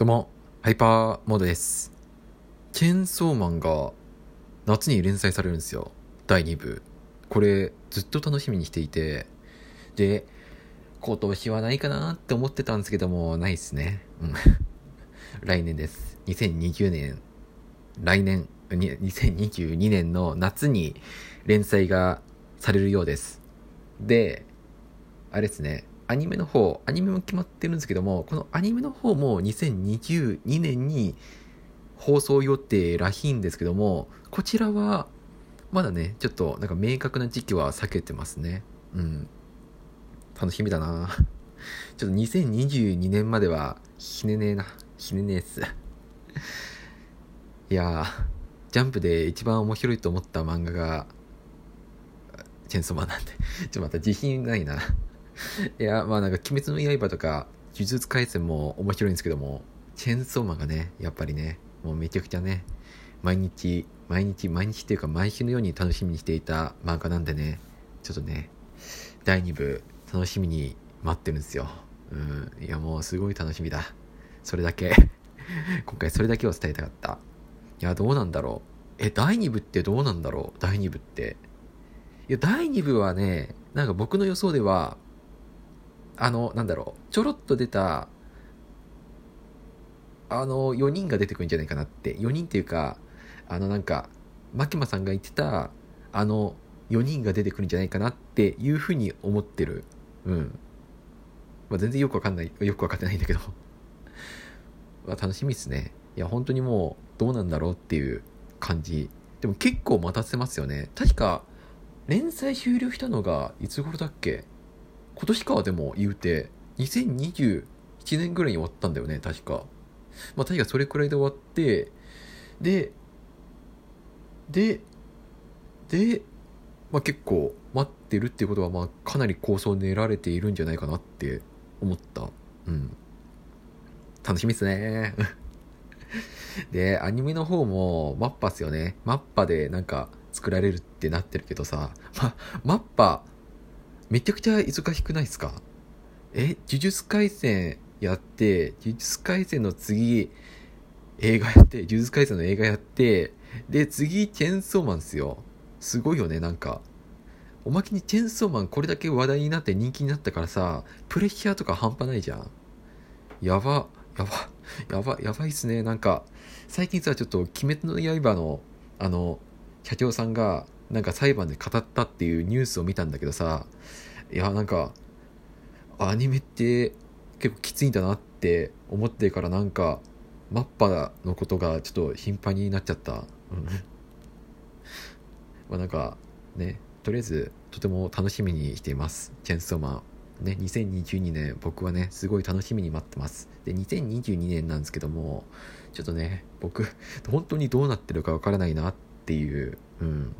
どうも、ハイパーモードです。チェンソーマンが夏に連載されるんですよ。第2部。これ、ずっと楽しみにしていて、で、今年はないかなって思ってたんですけども、ないですね。うん。来年です。2020年、来年、2022年の夏に連載がされるようです。で、あれですね、アニメの方、アニメも決まってるんですけども、このアニメの方も2022年に放送予定らしいんですけども、こちらは、まだね、ちょっとなんか明確な時期は避けてますね。うん。楽しみだな ちょっと2022年までは、ひねねえな。ひねねえっす。いや、ジャンプで一番面白いと思った漫画が、チェンソーマンなんで、ちょっとまた自信ないな。いや、まあなんか、鬼滅の刃とか、呪術廻戦も面白いんですけども、チェーンソーマンがね、やっぱりね、もうめちゃくちゃね、毎日、毎日、毎日っていうか毎週のように楽しみにしていた漫画なんでね、ちょっとね、第2部、楽しみに待ってるんですよ。うん、いやもうすごい楽しみだ。それだけ。今回それだけを伝えたかった。いや、どうなんだろう。え、第2部ってどうなんだろう？第2部って。いや、第2部はね、なんか僕の予想では、あの、なんだろう、ちょろっと出た、あの、4人が出てくるんじゃないかなって。4人っていうか、あの、なんか、牧間さんが言ってた、あの、4人が出てくるんじゃないかなっていうふうに思ってる。うん。まあ、全然よくわかんない、よくわかってないんだけど。まあ、楽しみですね。いや、本当にもう、どうなんだろうっていう感じ。でも結構待たせますよね。確か、連載終了したのが、いつ頃だっけ？今年かはでも言うて、2021年ぐらいに終わったんだよね、確か。まあ確かそれくらいで終わって、で、で、で、まあ結構待ってるっていうことは、まあかなり構想練られているんじゃないかなって思った。うん。楽しみっすね。で、アニメの方もマッパっすよね。マッパでなんか作られるってなってるけどさ、ま、マッパ、めちゃくちゃ忙しくないですか？え、呪術廻戦やって、呪術廻戦の次、映画やって、呪術廻戦の映画やって、で、次、チェンソーマンっすよ。すごいよね、なんか。おまけにチェンソーマンこれだけ話題になって人気になったからさ、プレッシャーとか半端ないじゃん。やば、やば、やば、やばいっすね。なんか、最近さ、ちょっと、鬼滅の刃の、あの、社長さんが、なんか裁判で語ったっていうニュースを見たんだけどさ、いや、なんか、アニメって結構きついんだなって思ってからなんか、マッパのことがちょっと頻繁になっちゃった。うん。まあなんか、ね、とりあえずとても楽しみにしています。チェンソーマン。ね、2022年僕はね、すごい楽しみに待ってます。で、2022年なんですけども、ちょっとね、僕、本当にどうなってるかわからないなっていう、うん。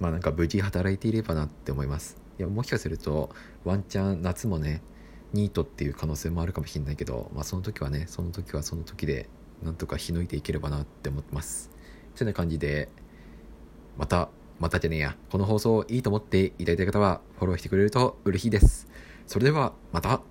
まあなんか無事働いていればなって思います。いや、もしかすると、ワンチャン夏もね、ニートっていう可能性もあるかもしれないけど、まあその時はね、その時はその時で、なんとかしのいていければなって思ってます。てな感じで、また、またじゃねえや、この放送いいと思っていただいた方は、フォローしてくれると嬉しいです。それでは、また